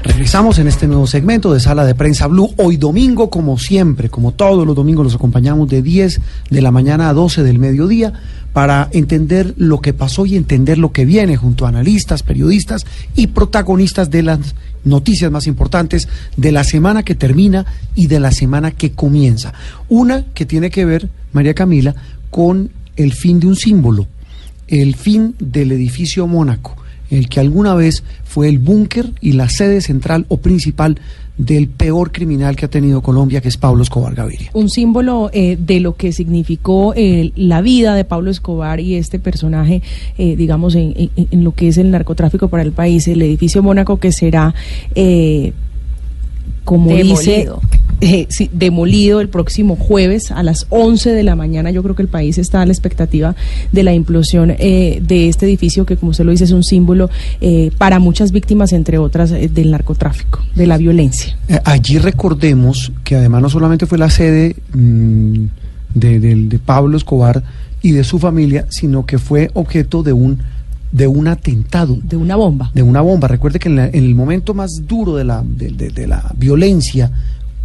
Regresamos en este nuevo segmento de Sala de Prensa Blue. Hoy domingo, como siempre, como todos los domingos, los acompañamos de 10 de la mañana a 12 del mediodía para entender lo que pasó y entender lo que viene junto a analistas, periodistas y protagonistas de las noticias más importantes de la semana que termina y de la semana que comienza. Una que tiene que ver, María Camila, con el fin de un símbolo, el fin del edificio Mónaco el que alguna vez fue el búnker y la sede central o principal del peor criminal que ha tenido Colombia, que es Pablo Escobar Gaviria. Un símbolo eh, de lo que significó eh, la vida de Pablo Escobar y este personaje, eh, digamos, en, en, en, lo que es el narcotráfico para el país, el edificio Mónaco que será, como Demolido. dice eh, sí, demolido el próximo jueves a las 11 de la mañana. Yo creo que el país está a la expectativa de la implosión eh, de este edificio que, como usted lo dice, es un símbolo eh, para muchas víctimas, entre otras, eh, del narcotráfico, de la violencia. Eh, allí recordemos que además no solamente fue la sede mmm, de, de, de Pablo Escobar y de su familia, sino que fue objeto de un de un atentado. De una bomba. De una bomba. Recuerde que en, la, en el momento más duro de la, de, de, de, la violencia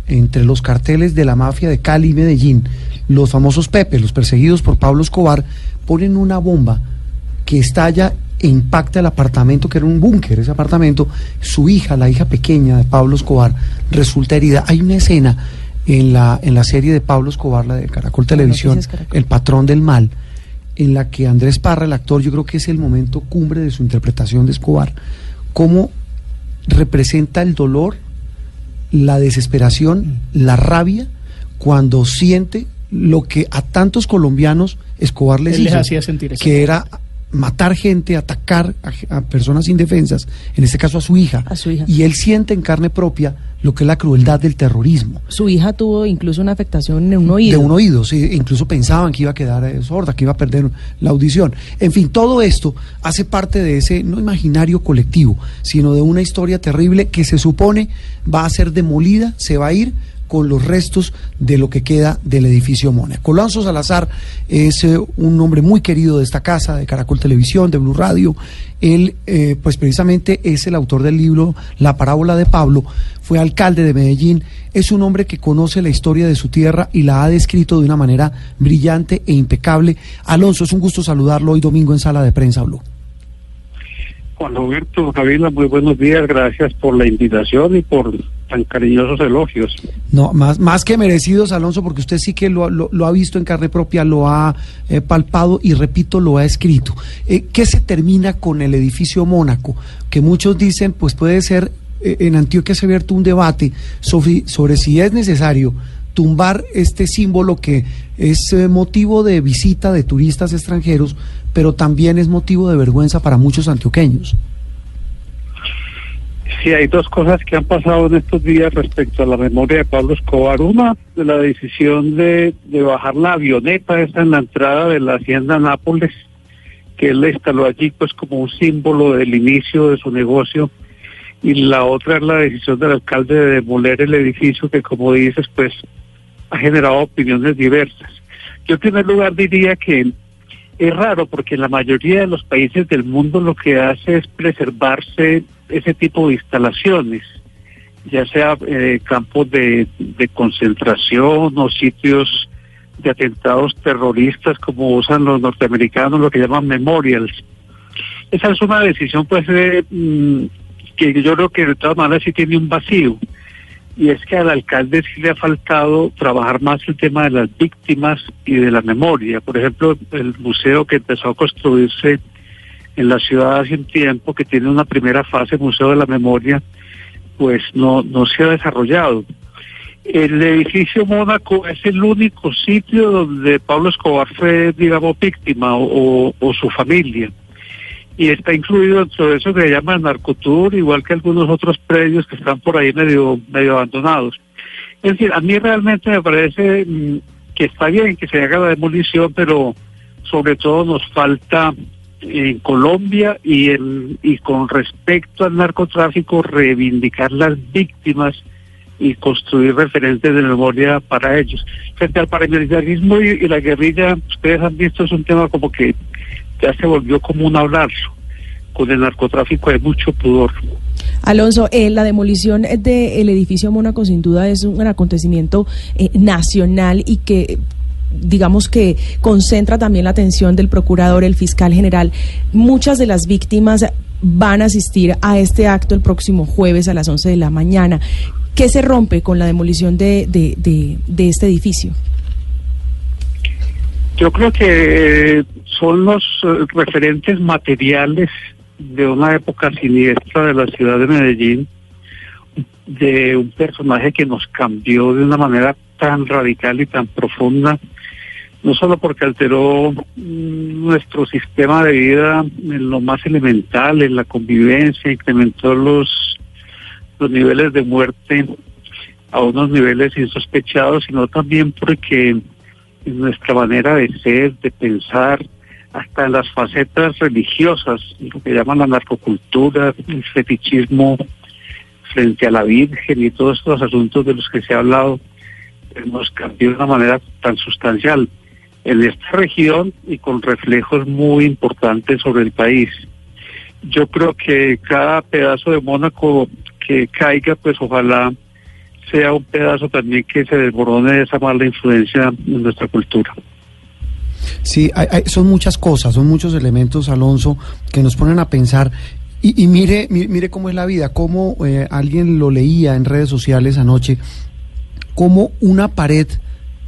entre los carteles de la mafia de Cali y Medellín, los famosos Pepe, los perseguidos por Pablo Escobar, ponen una bomba que estalla e impacta el apartamento, que era un búnker, ese apartamento. Su hija, la hija pequeña de Pablo Escobar, resulta herida. Hay una escena en la, en la serie de Pablo Escobar, la de Caracol Televisión, Caracol. El patrón del mal, en la que Andrés Parra, el actor, yo creo que es el momento cumbre de su interpretación de Escobar, cómo representa el dolor, la desesperación, la rabia, cuando siente lo que a tantos colombianos Escobar les Él hizo, les hacía sentir eso. que era matar gente, atacar a, a, personas indefensas, en este caso a su hija. A su hija. Y él siente en carne propia lo que es la crueldad del terrorismo. Su hija tuvo incluso una afectación en un oído. De un oído, sí, incluso pensaban que iba a quedar eh, sorda, que iba a perder la audición. En fin, todo esto hace parte de ese no imaginario colectivo, sino de una historia terrible que se supone va a ser demolida, se va a ir con los restos de lo que queda del edificio Mónaco. Alonso Salazar es eh, un hombre muy querido de esta casa, de Caracol Televisión, de Blue Radio. Él, eh, pues precisamente es el autor del libro La parábola de Pablo, fue alcalde de Medellín, es un hombre que conoce la historia de su tierra y la ha descrito de una manera brillante e impecable. Alonso, es un gusto saludarlo hoy domingo en Sala de Prensa Blue. Juan Roberto, Javila, muy buenos días, gracias por la invitación y por tan cariñosos elogios. No, más, más que merecidos, Alonso, porque usted sí que lo, lo, lo ha visto en carne propia, lo ha eh, palpado y, repito, lo ha escrito. Eh, ¿Qué se termina con el edificio Mónaco? Que muchos dicen, pues puede ser, eh, en Antioquia se ha abierto un debate sobre, sobre si es necesario tumbar este símbolo que es eh, motivo de visita de turistas extranjeros, pero también es motivo de vergüenza para muchos antioqueños. Sí, hay dos cosas que han pasado en estos días respecto a la memoria de Pablo Escobar. Una, de la decisión de, de bajar la avioneta esta en la entrada de la hacienda Nápoles, que él instaló allí pues como un símbolo del inicio de su negocio. Y la otra es la decisión del alcalde de demoler el edificio que, como dices, pues ha generado opiniones diversas. Yo en primer lugar diría que es raro porque en la mayoría de los países del mundo lo que hace es preservarse ese tipo de instalaciones, ya sea eh, campos de, concentración o sitios de atentados terroristas como usan los norteamericanos, lo que llaman memorials. Esa es una decisión pues de, mmm, que yo creo que de todas maneras sí tiene un vacío y es que al alcalde sí le ha faltado trabajar más el tema de las víctimas y de la memoria. Por ejemplo, el museo que empezó a construirse en la ciudad hace un tiempo, que tiene una primera fase, Museo de la Memoria, pues no, no se ha desarrollado. El edificio Mónaco es el único sitio donde Pablo Escobar fue, digamos, víctima o, o, su familia. Y está incluido dentro de eso que se llama el narcotour, igual que algunos otros predios que están por ahí medio, medio abandonados. Es decir, a mí realmente me parece mm, que está bien que se haga la demolición, pero sobre todo nos falta en Colombia y, el, y con respecto al narcotráfico reivindicar las víctimas y construir referentes de memoria para ellos. Frente al paramilitarismo y la guerrilla, ustedes han visto, es un tema como que ya se volvió común hablarlo. Con el narcotráfico hay mucho pudor. Alonso, eh, la demolición del edificio Mónaco sin duda es un acontecimiento eh, nacional y que digamos que concentra también la atención del procurador, el fiscal general. Muchas de las víctimas van a asistir a este acto el próximo jueves a las 11 de la mañana. ¿Qué se rompe con la demolición de, de, de, de este edificio? Yo creo que son los eh, referentes materiales de una época siniestra de la ciudad de Medellín, de un personaje que nos cambió de una manera tan radical y tan profunda, no solo porque alteró mm, nuestro sistema de vida en lo más elemental, en la convivencia, incrementó los, los niveles de muerte a unos niveles insospechados, sino también porque en nuestra manera de ser, de pensar, hasta las facetas religiosas, lo que llaman la narcocultura, el fetichismo frente a la Virgen y todos estos asuntos de los que se ha hablado, nos cambió de una manera tan sustancial en esta región y con reflejos muy importantes sobre el país. Yo creo que cada pedazo de Mónaco que caiga, pues ojalá sea un pedazo también que se desborone de esa mala influencia en nuestra cultura. Sí, hay, son muchas cosas, son muchos elementos, Alonso, que nos ponen a pensar. Y, y mire, mire, mire, cómo es la vida, cómo eh, alguien lo leía en redes sociales anoche, cómo una pared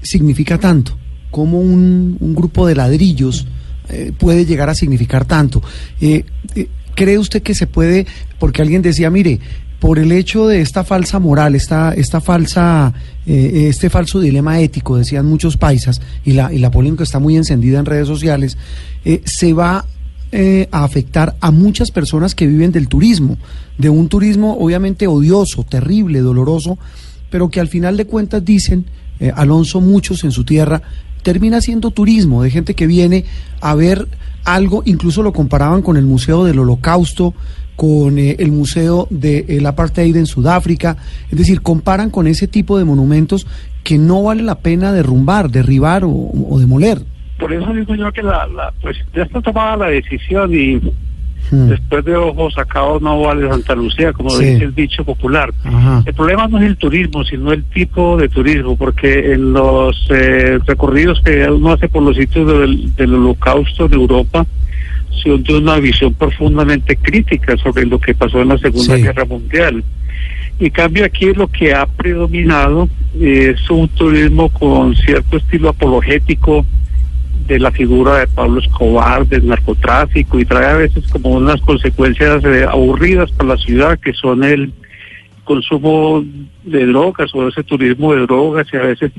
significa tanto, cómo un, un grupo de ladrillos eh, puede llegar a significar tanto. Eh, ¿Cree usted que se puede, porque alguien decía, mire, por el hecho de esta falsa moral, esta, esta falsa, eh, este falso dilema ético, decían muchos paisas, y la, y la polémica está muy encendida en redes sociales, eh, se va eh, a afectar a muchas personas que viven del turismo, de un turismo obviamente odioso, terrible, doloroso, pero que al final de cuentas dicen, Alonso, muchos en su tierra, termina siendo turismo, de gente que viene a ver algo, incluso lo comparaban con el Museo del Holocausto, con eh, el Museo del de, Apartheid en Sudáfrica, es decir, comparan con ese tipo de monumentos que no vale la pena derrumbar, derribar o, o demoler. Por eso digo yo que la, la, pues ya está tomada la decisión y hmm. después de ojos sacados no vale Santa Lucía, como sí. dice el dicho popular. Ajá. El problema no es el turismo, sino el tipo de turismo, porque en los eh, recorridos que uno hace por los sitios del, del holocausto de Europa, de una visión profundamente crítica sobre lo que pasó en la Segunda sí. Guerra Mundial. Y cambio aquí lo que ha predominado es un turismo con cierto estilo apologético de la figura de Pablo Escobar, del narcotráfico, y trae a veces como unas consecuencias eh, aburridas para la ciudad, que son el consumo de drogas o ese turismo de drogas y a veces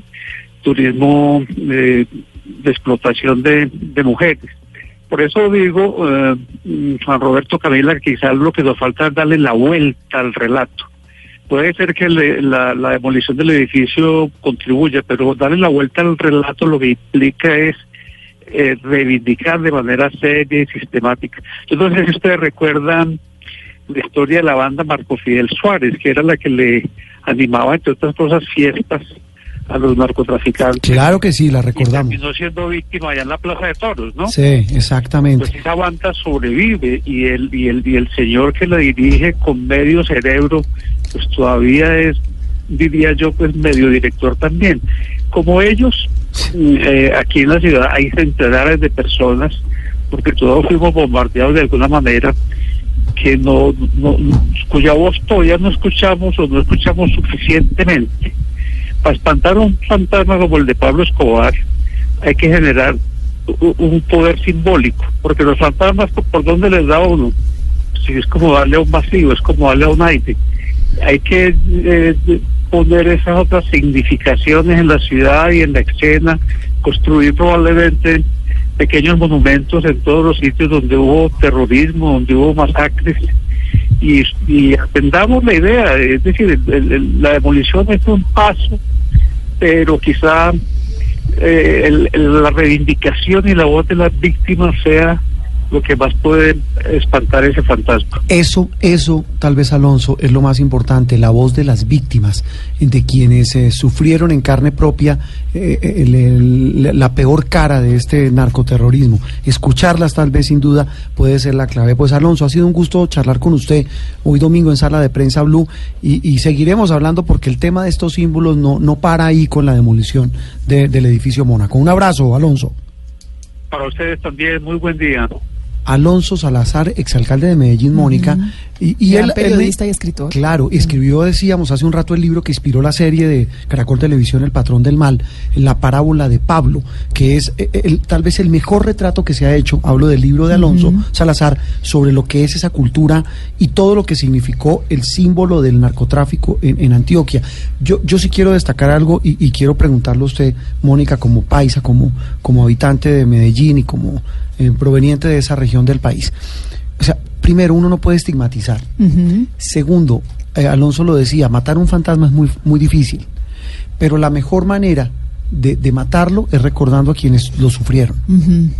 turismo eh, de explotación de, de mujeres. Por eso digo, eh, Juan Roberto Camila, quizás lo que nos falta es darle la vuelta al relato. Puede ser que le, la, la, demolición del edificio contribuya, pero darle la vuelta al relato lo que implica es eh, reivindicar de manera seria y sistemática. Yo no sé si ustedes recuerdan la historia de la banda Marco Fidel Suárez, que era la que le animaba, entre otras cosas, fiestas a los narcotraficantes. Claro que sí, la recordamos. Y siendo víctima allá en la Plaza de Toros, ¿no? Sí, exactamente. Pues esa banda sobrevive y el, y el, y el señor que la dirige con medio cerebro, pues todavía es, diría yo, pues medio director también. Como ellos, eh, aquí en la ciudad hay centenares de personas, porque todos fuimos bombardeados de alguna manera, que no, no cuya voz todavía no escuchamos o no escuchamos suficientemente para espantar un fantasma como el de Pablo Escobar hay que generar un poder simbólico, porque los fantasmas, ¿por dónde les da uno? Si es como darle a un vacío, es como darle a un aire. Hay que eh, poner esas otras significaciones en la ciudad y en la escena, construir probablemente pequeños monumentos en todos los sitios donde hubo terrorismo, donde hubo masacres. Y, y atendamos la idea, es decir, la demolición es un paso, pero quizá eh, el- la reivindicación y la voz de las víctimas sea lo que más puede espantar ese fantasma. Eso, eso, tal vez Alonso, es lo más importante, la voz de las víctimas, de quienes eh, sufrieron en carne propia eh, el- el- la peor cara de este narcoterrorismo. Escucharlas tal vez sin duda puede ser la clave. Pues Alonso, ha sido un gusto charlar con usted hoy domingo en Sala de Prensa Blue y, y seguiremos hablando porque el tema de estos símbolos no, no para ahí con la demolición de- del edificio Mónaco. Un abrazo, Alonso. Para ustedes también, muy buen día. Alonso Salazar, exalcalde de Medellín, Mónica. Y, y Gran él, periodista y escritor. Claro, escribió, decíamos, hace un rato el libro que inspiró la serie de Caracol Televisión, El Patrón del Mal, la parábola de Pablo, que es eh, el- tal vez el mejor retrato que se ha hecho, hablo del libro de Alonso Salazar, sobre lo que es esa cultura y todo lo que significó el símbolo del narcotráfico en, en Antioquia. Yo, yo sí quiero destacar algo y, y quiero preguntarle a usted, Mónica, como paisa, como, como habitante de Medellín y como eh, proveniente de esa región del país. O sea, primero, uno no puede estigmatizar. Segundo, eh, Alonso lo decía, matar un fantasma es muy, muy difícil, pero la mejor manera de, de matarlo es recordando a quienes lo sufrieron,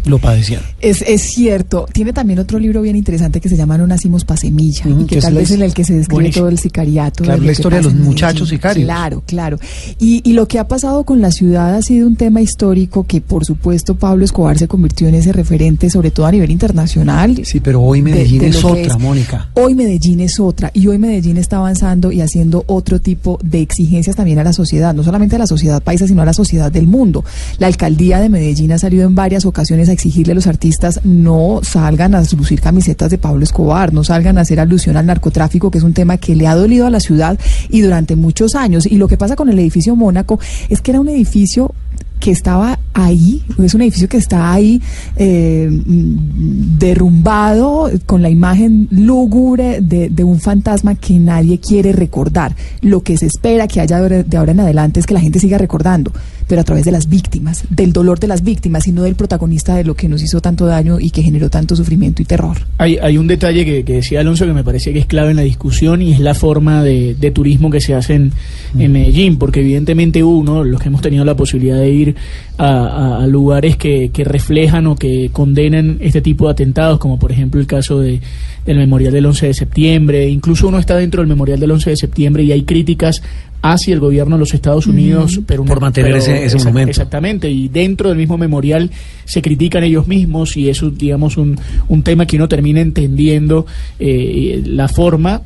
lo padecieron. Es, es cierto. Tiene también otro libro bien interesante que se llama No nacimos pa' semilla y que que es tal vez his- en el que se describe Buenísimo. todo el sicariato. Claro, la historia de los muchachos sicarios. Claro, claro. Y, y lo que ha pasado con la ciudad ha sido un tema histórico que, por supuesto, Pablo Escobar se convirtió en ese referente, sobre todo a nivel internacional. Sí, pero hoy de- Medellín de es otra, Mónica. Hoy Medellín es otra y hoy Medellín está avanzando y haciendo otro tipo de exigencias también a la sociedad, no solamente a la sociedad paisa, sino a la sociedad del mundo. La alcaldía de Medellín ha salido en varias ocasiones a exigirle a los artistas no salgan a lucir camisetas de Pablo Escobar, no salgan a hacer alusión al narcotráfico, que es un tema que le ha dolido a la ciudad y durante muchos años. Y lo que pasa con el edificio Mónaco es que era un edificio que estaba ahí, es un edificio que está ahí eh, mm, derrumbado con la imagen lúgubre de, de un fantasma que nadie quiere recordar. Lo que se espera que haya de de ahora en adelante es que la gente siga recordando, pero a través de las víctimas, del dolor de las víctimas y no del protagonista de lo que nos hizo tanto daño y que generó tanto sufrimiento y terror. Hay, hay un detalle que, que decía Alonso que me parece que es clave en la discusión y es la forma de, de turismo que se hace en, en Medellín, porque evidentemente uno, los que hemos tenido la posibilidad de ir a, lugares que, que reflejan o que condenan este tipo de atentados, como por ejemplo el caso de, del Memorial del 11 de septiembre, incluso uno está dentro del Memorial del 11 de septiembre y hay críticas hacia el gobierno de los Estados Unidos pero Por mantener ese- ese exact- monumento. Exactamente, y dentro del mismo memorial se critican ellos mismos y eso, digamos, un, un tema que uno termina entendiendo eh, la forma.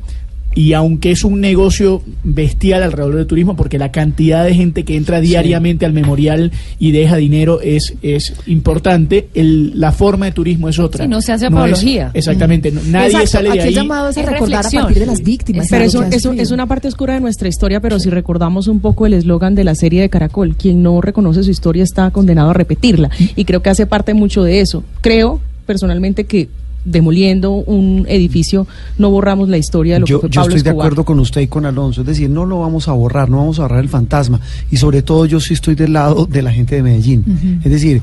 Y aunque es un negocio bestial alrededor del turismo, porque la cantidad de gente que entra diariamente al memorial y deja dinero es, es importante, el, la forma de turismo es otra. Sí, no se hace apología. exactamente, no- nadie Exacto, sale de aquí ahí. el llamado es a recordar a partir de las víctimas. Pero eso, eso es una parte oscura de nuestra historia, pero si recordamos un poco el eslogan de la serie de Caracol, quien no reconoce su historia está condenado a repetirla. Y creo que hace parte mucho de eso. Creo personalmente que demoliendo un edificio no borramos la historia de lo Yo, que fue yo Pablo estoy de acuerdo con usted y con Alonso, es decir, no lo vamos a borrar, no vamos a borrar el fantasma. Y sobre todo yo sí estoy del lado de la gente de Medellín. Es decir,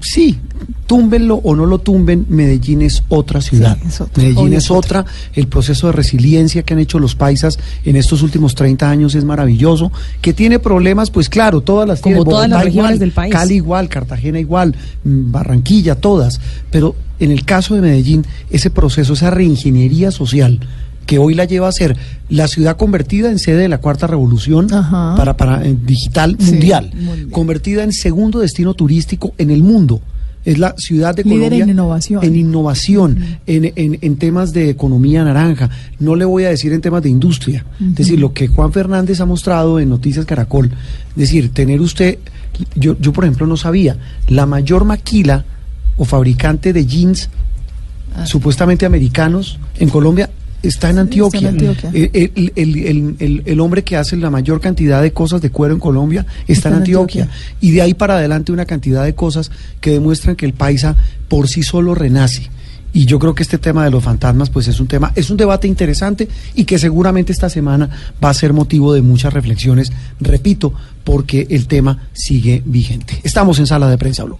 sí, túmbenlo o no lo tumben, Medellín es otra ciudad. es otra, Medellín es otra. El proceso de resiliencia que han hecho los paisas en estos últimos 30 años es maravilloso. Que tiene problemas, pues claro, todas las Como tiene, todas las regiones igual, del país. Cali igual, Cartagena igual, mm, Barranquilla, todas. Pero en el caso de Medellín, ese proceso, esa reingeniería social que hoy la lleva a ser la ciudad convertida en sede de la cuarta revolución Ajá. para, para eh, digital Sí, mundial, convertida en segundo destino turístico en el mundo. Es la ciudad de Líder Colombia en innovación. en innovación, en, en- en temas de economía naranja. No le voy a decir en temas de industria. Es decir, lo que Juan Fernández ha mostrado en Noticias Caracol. Es decir, tener usted, yo, yo por ejemplo no sabía, la mayor maquila o fabricante de jeans supuestamente americanos en Colombia está en Ah. Antioquia. está en Antioquia. El, el- el- el- el- el hombre que hace la mayor cantidad de cosas de cuero en Colombia está, en Antioquia. Y de ahí para adelante una cantidad de cosas que demuestran que el paisa por sí solo renace. Y yo creo que este tema de los fantasmas, pues es un tema, es un debate interesante y que seguramente esta semana va a ser motivo de muchas reflexiones, repito, porque el tema sigue vigente. Estamos en sala de prensa, Blue.